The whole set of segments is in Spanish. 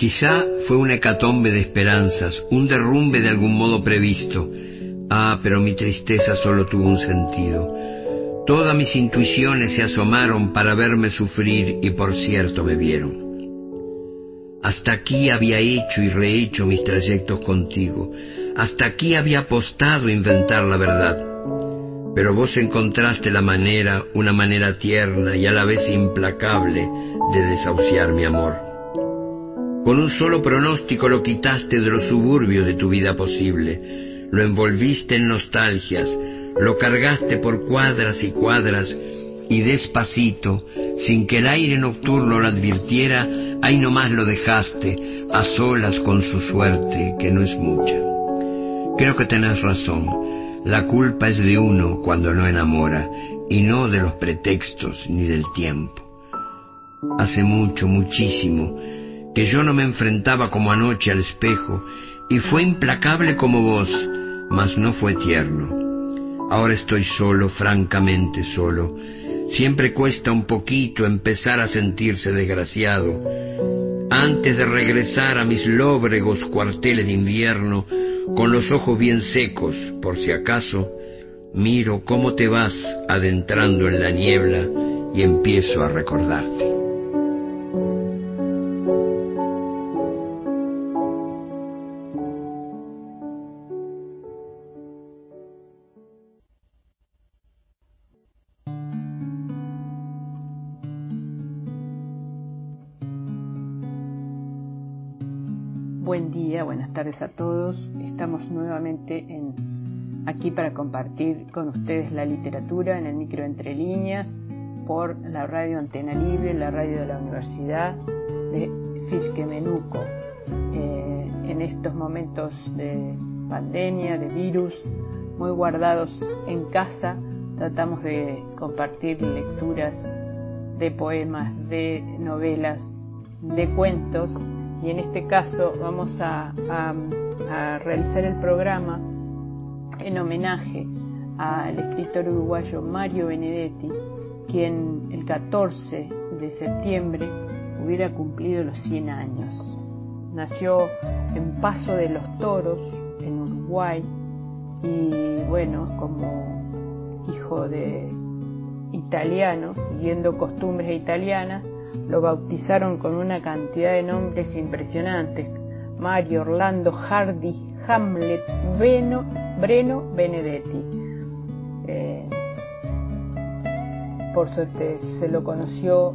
Quizá fue una hecatombe de esperanzas, un derrumbe de algún modo previsto. Ah, pero mi tristeza solo tuvo un sentido. Todas mis intuiciones se asomaron para verme sufrir y por cierto me vieron. Hasta aquí había hecho y rehecho mis trayectos contigo. Hasta aquí había apostado a inventar la verdad. Pero vos encontraste la manera, una manera tierna y a la vez implacable de desahuciar mi amor. Con un solo pronóstico lo quitaste de los suburbios de tu vida posible, lo envolviste en nostalgias, lo cargaste por cuadras y cuadras y despacito, sin que el aire nocturno lo advirtiera, ahí nomás lo dejaste, a solas con su suerte, que no es mucha. Creo que tenés razón, la culpa es de uno cuando no enamora, y no de los pretextos ni del tiempo. Hace mucho, muchísimo, que yo no me enfrentaba como anoche al espejo, y fue implacable como vos, mas no fue tierno. Ahora estoy solo, francamente solo, Siempre cuesta un poquito empezar a sentirse desgraciado. Antes de regresar a mis lóbregos cuarteles de invierno, con los ojos bien secos, por si acaso, miro cómo te vas adentrando en la niebla y empiezo a recordarte. Aquí para compartir con ustedes la literatura en el micro entre líneas por la radio Antena Libre, la radio de la Universidad de Fisquemenuco. Eh, en estos momentos de pandemia, de virus, muy guardados en casa, tratamos de compartir lecturas de poemas, de novelas, de cuentos y en este caso vamos a, realizar el programa en homenaje al escritor uruguayo Mario Benedetti, quien el 14 de septiembre hubiera cumplido los 100 años. Nació en Paso de los Toros, en Uruguay, y bueno, como hijo de italiano, siguiendo costumbres italianas, lo bautizaron con una cantidad de nombres impresionantes. Mario, Orlando, Hardy, Hamlet, Breno, Benedetti. Eh, por suerte se lo conoció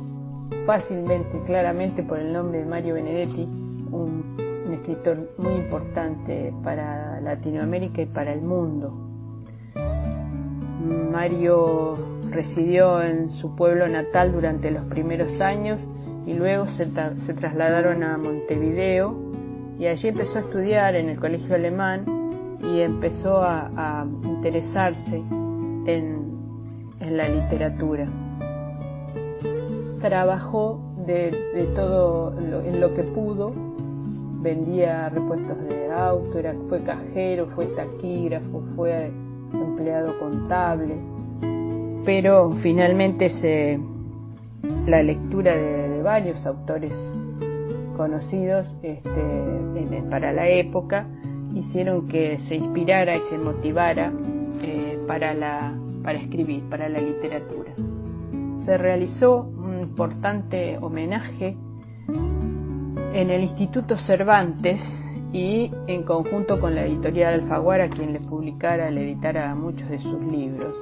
fácilmente y claramente por el nombre de Mario Benedetti, un escritor muy importante para Latinoamérica y para el mundo. Mario residió en su pueblo natal durante los primeros años y luego se, trasladaron a Montevideo y allí empezó a estudiar en el colegio alemán y empezó a, interesarse en, la literatura. Trabajó de, todo en lo que pudo, vendía repuestos de auto, era, fue cajero, fue taquígrafo, fue empleado contable pero finalmente se, la lectura de, varios autores conocidos este, para la época hicieron que se inspirara y se motivara eh, para, escribir, para la literatura. Se realizó un importante homenaje en el Instituto Cervantes y en conjunto con la editorial Alfaguara, quien le publicara, le editara muchos de sus libros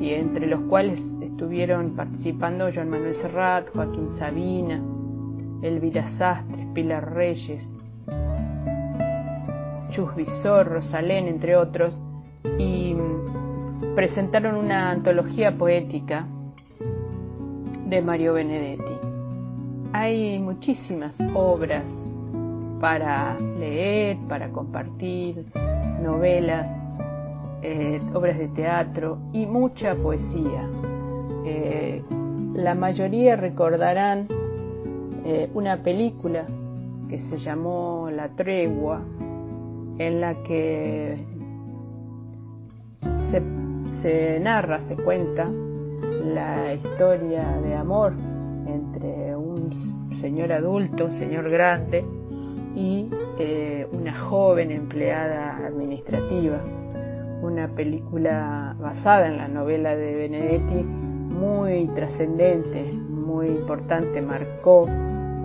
y entre los cuales estuvieron participando Joan Manuel Serrat, Joaquín Sabina, Elvira Sastres, Pilar Reyes, Chus Visor, Rosalén, entre otros, y presentaron una antología poética de Mario Benedetti. Hay muchísimas obras para leer, para compartir, novelas, eh, obras de teatro y mucha poesía. Eh, la mayoría recordarán eh, una película que se llamó La Tregua, en la que se, narra, se cuenta la historia de amor entre un señor adulto, señor grande, y eh, una joven empleada administrativa. Una película basada en la novela de Benedetti muy trascendente, muy importante, marcó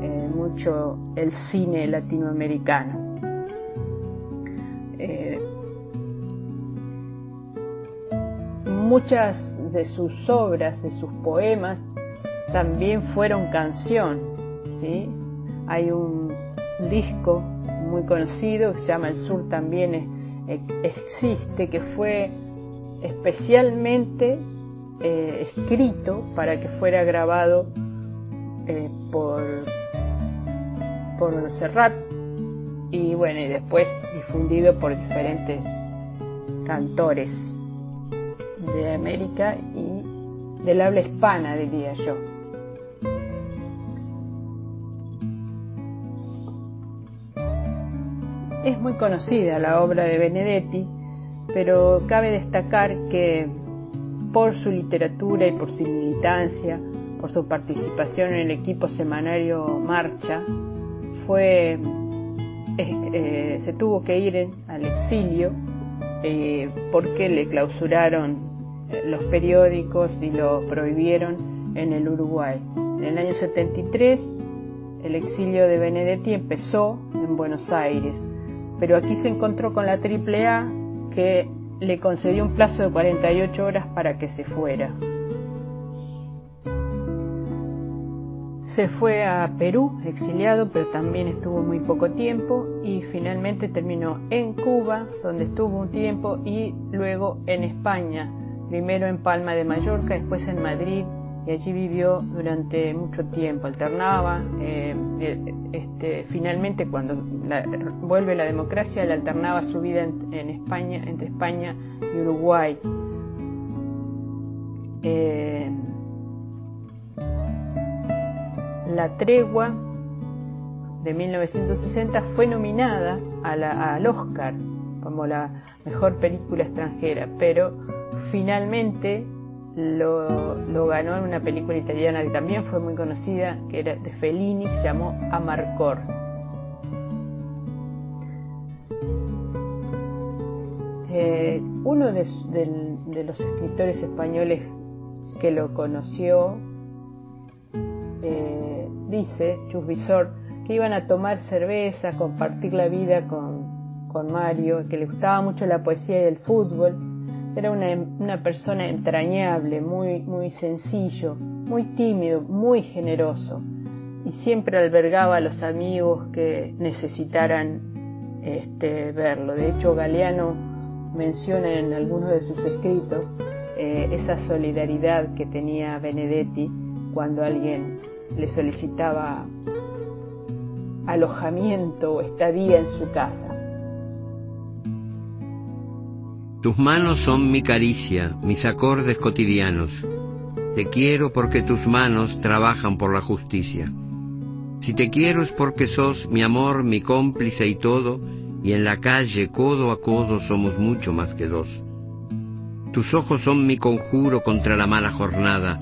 eh, mucho el cine latinoamericano. Eh, muchas de sus obras, de sus poemas, también fueron canción. ¿sí? Hay un disco muy conocido que se llama El Sur también existe, que fue especialmente eh, escrito para que fuera grabado por, por Serrat y bueno, y después difundido por diferentes cantores de América y del habla hispana, diría yo. Es muy conocida la obra de Benedetti, pero cabe destacar que por su literatura y por su militancia, por su participación en el equipo semanario Marcha, fue, eh, se tuvo que ir al exilio eh, porque le clausuraron eh, los periódicos y lo prohibieron en el Uruguay. En el año 73 el exilio de Benedetti empezó en Buenos Aires, pero aquí se encontró con la AAA que le concedió un plazo de 48 horas para que se fuera. Se fue a Perú, exiliado, pero también estuvo muy poco tiempo y finalmente terminó en Cuba, donde estuvo un tiempo, y luego en España, primero en Palma de Mallorca, después en Madrid, y allí vivió durante mucho tiempo. Alternaba, eh, eh, este, finalmente cuando vuelve la democracia, él alternaba su vida en, España, entre España y Uruguay. Eh, la tregua de 1960 fue nominada al Oscar como la mejor película extranjera, pero finalmente lo, ganó en una película italiana que también fue muy conocida, que era de Fellini, que se llamó Amarcor. Eh, uno de, los escritores españoles que lo conoció eh, dice, Chusvisor, que iban a tomar cerveza, compartir la vida con, Mario, que le gustaba mucho la poesía y el fútbol, era una, persona entrañable, muy, muy sencillo, muy tímido, muy generoso y siempre albergaba a los amigos que necesitaran este, verlo. De hecho, Galeano menciona en algunos de sus escritos eh, esa solidaridad que tenía Benedetti cuando alguien le solicitaba alojamiento o estadía en su casa. Tus manos son mi caricia, mis acordes cotidianos. Te quiero porque tus manos trabajan por la justicia. Si te quiero es porque sos mi amor, mi cómplice y todo, y en la calle codo a codo somos mucho más que dos. Tus ojos son mi conjuro contra la mala jornada.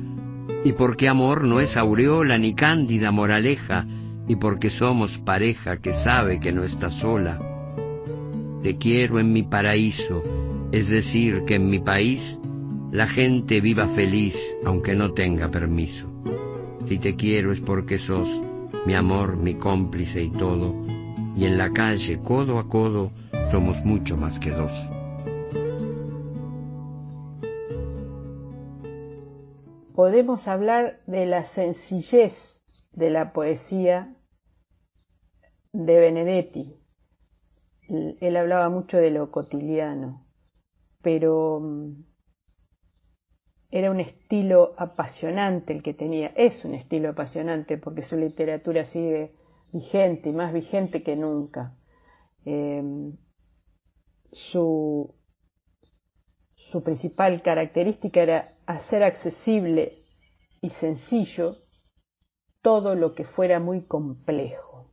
Y porque amor no es aureola ni cándida moraleja, y porque somos pareja que sabe que no está sola. Te quiero en mi paraíso, es decir, que en mi país la gente viva feliz aunque no tenga permiso. Si te quiero es porque sos mi amor, mi cómplice y todo, y en la calle, codo a codo, somos mucho más que dos. Podemos hablar de la sencillez de la poesía de Benedetti. Él hablaba mucho de lo cotidiano pero mm, era un estilo apasionante el que tenía, es un estilo apasionante porque su literatura sigue vigente y más vigente que nunca. Em, su, su principal característica era hacer accesible y sencillo todo lo que fuera muy complejo.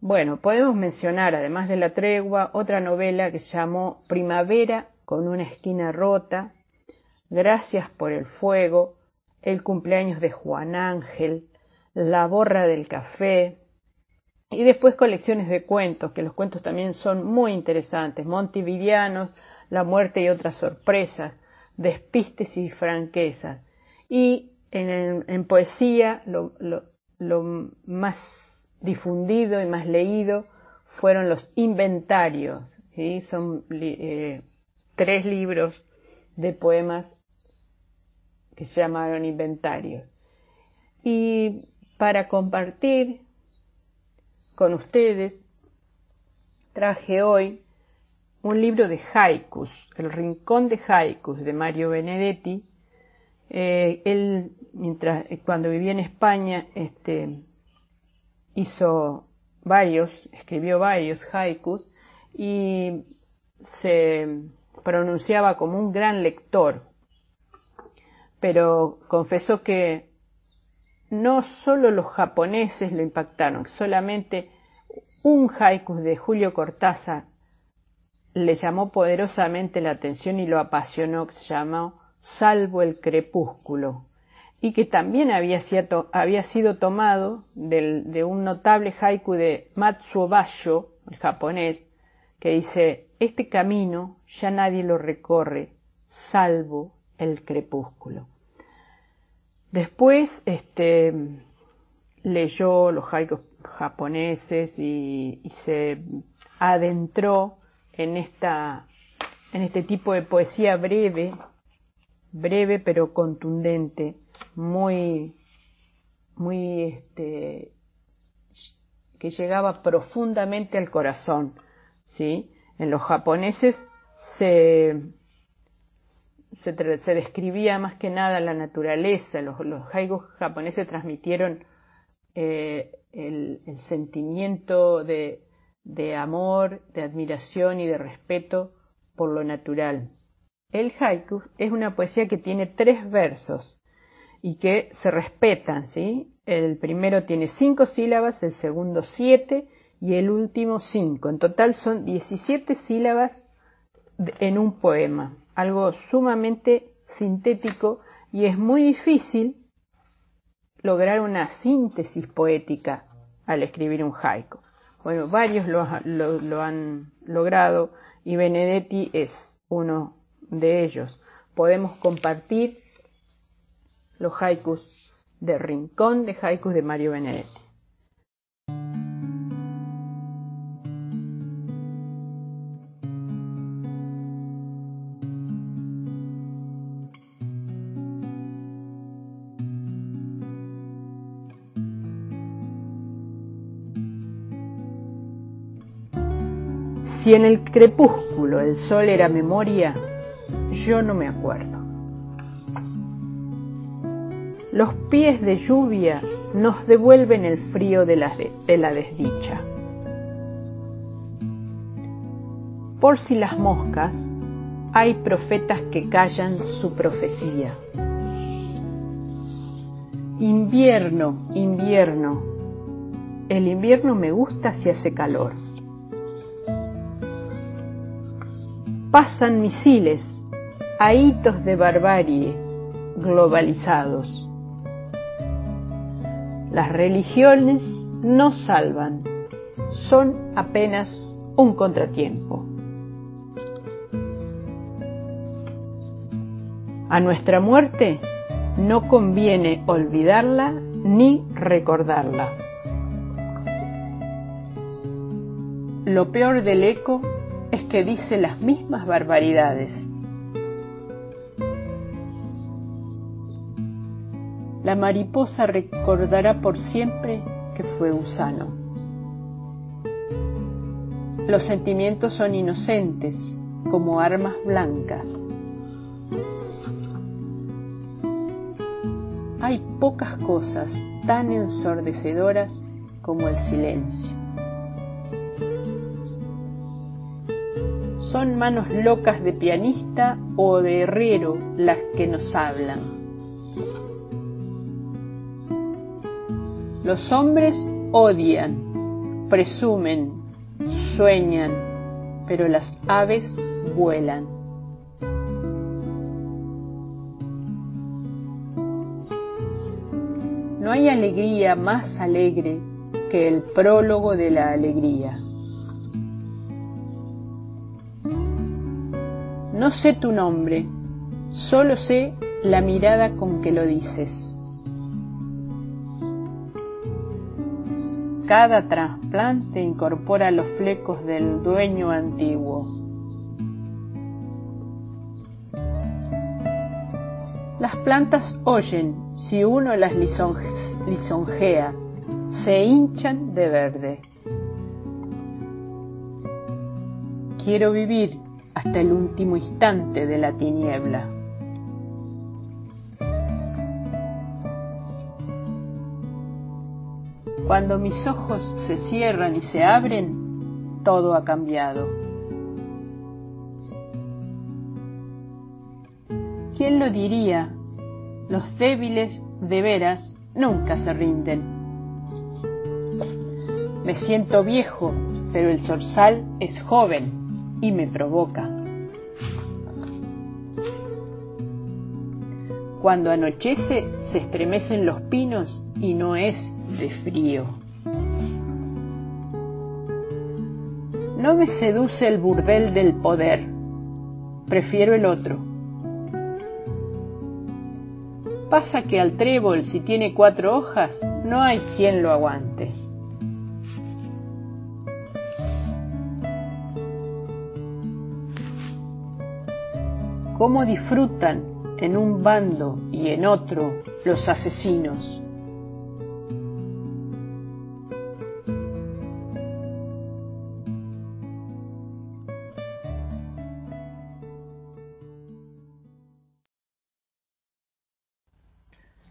Bueno, podemos mencionar, además de La Tregua, otra novela que se llamó Primavera con una esquina rota, Gracias por el fuego, El cumpleaños de Juan Ángel, La borra del café, y después colecciones de cuentos, que los cuentos también son muy interesantes, Montevidianos, La muerte y otras sorpresas, Despistes y franquezas. Y en, poesía lo, más difundido y más leído fueron los inventarios. Son eh, tres libros de poemas que se llamaron inventarios. Y para compartir con ustedes, traje hoy un libro de haikus, El Rincón de Haikus de Mario Benedetti, eh, él, mientras, eh, cuando vivía en España, este, hizo varios, escribió varios haikus y se pronunciaba como un gran lector, pero confesó que no solo los japoneses lo impactaron, solamente un haiku de Julio Cortázar le llamó poderosamente la atención y lo apasionó, que se llamó salvo el crepúsculo, y que también había, sido, tomado de un notable haiku de Matsuo Basho, el japonés, que dice, este camino ya nadie lo recorre, salvo el crepúsculo. Después este, leyó los haikus japoneses y se adentró en, esta, en este tipo de poesía breve breve pero contundente, muy, muy, este, que llegaba profundamente al corazón, ¿sí? En los japoneses se, se, describía más que nada la naturaleza, los, los haikus japoneses transmitieron eh, el, sentimiento de, de amor, de admiración y de respeto por lo natural. El haiku es una poesía que tiene tres versos y que se respetan, ¿sí? El primero tiene cinco sílabas, el segundo siete y el último cinco. En total son 17 sílabas en un poema, algo sumamente sintético y es muy difícil lograr una síntesis poética al escribir un haiku. Bueno, varios lo, lo han logrado y Benedetti es uno de ellos. Podemos compartir los haikus de Rincón de Haikus de Mario Benedetti. Si en el crepúsculo el sol era memoria, yo no me acuerdo. Los pies de lluvia nos devuelven el frío de la, de la desdicha. Por si las moscas, hay profetas que callan su profecía. Invierno, invierno. El invierno me gusta si hace calor. Pasan misiles, a hitos de barbarie globalizados. Las religiones no salvan, son apenas un contratiempo. A nuestra muerte no conviene olvidarla ni recordarla. Lo peor del eco es que dice las mismas barbaridades La mariposa recordará por siempre que fue gusano. Los sentimientos son inocentes como armas blancas. Hay pocas cosas tan ensordecedoras como el silencio. Son manos locas de pianista o de herrero las que nos hablan. Los hombres odian, presumen, sueñan, pero las aves vuelan. No hay alegría más alegre que el prólogo de la alegría. No sé tu nombre, solo sé la mirada con que lo dices. Cada trasplante incorpora los flecos del dueño antiguo. Las plantas oyen si uno las lisonjea, se hinchan de verde. Quiero vivir hasta el último instante de la tiniebla. Cuando mis ojos se cierran y se abren, todo ha cambiado. ¿Quién lo diría? Los débiles de veras nunca se rinden. Me siento viejo, pero el zorzal es joven y me provoca. Cuando anochece se estremecen los pinos y no es de frío. No me seduce el burdel del poder, prefiero el otro. Pasa que al trébol, si tiene cuatro hojas, no hay quien lo aguante. Cómo disfrutan en un bando y en otro los asesinos.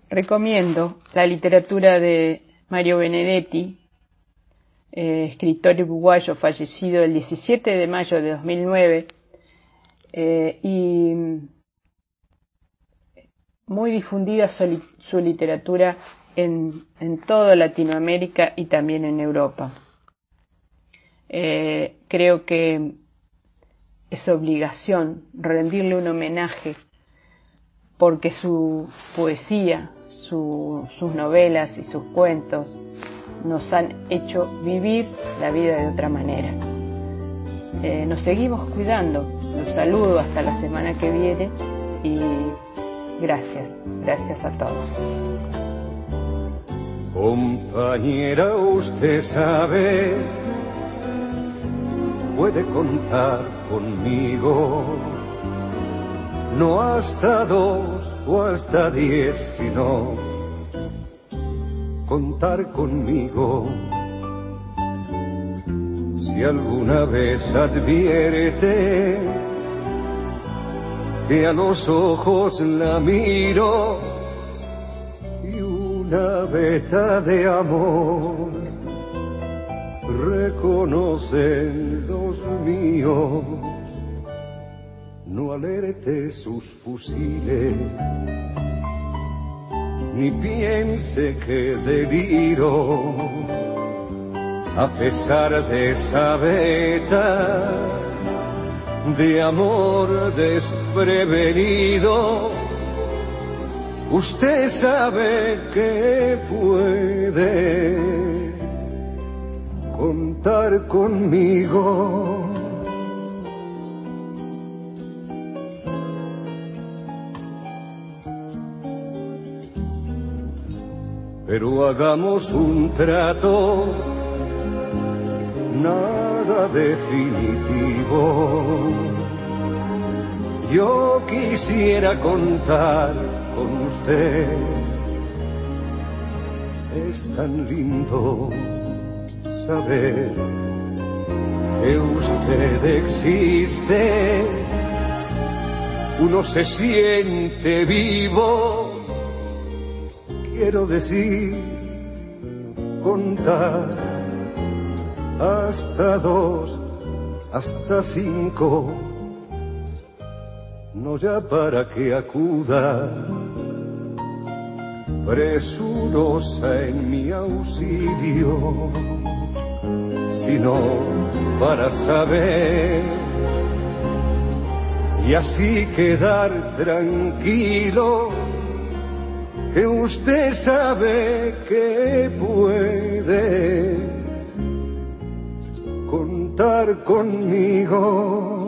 Recomiendo la literatura de Mario Benedetti, eh, escritor uruguayo fallecido el 17 de mayo de 2009, eh, y muy difundida su, literatura en, toda Latinoamérica y también en Europa. Eh, creo que es obligación rendirle un homenaje porque su poesía, sus novelas y sus cuentos nos han hecho vivir la vida de otra manera. Eh, nos seguimos cuidando. Los saludo hasta la semana que viene y gracias, gracias a todos. Compañera, usted sabe, puede contar conmigo, no hasta dos o hasta diez, sino contar conmigo alguna vez advierte que a los ojos la miro y una veta de amor reconocen los míos, no alerte sus fusiles, ni piense que deliro a pesar de esa veta de amor desprevenido, usted sabe que puede contar conmigo. Pero hagamos un trato nada definitivo. Yo quisiera contar con usted. Es tan lindo saber que usted existe. Uno se siente vivo. Quiero decir, contar hasta dos hasta cinco, no ya para que acuda. Presurosa en mi auxilio, sino para saber. Y así quedar tranquilo que usted sabe que puede contar conmigo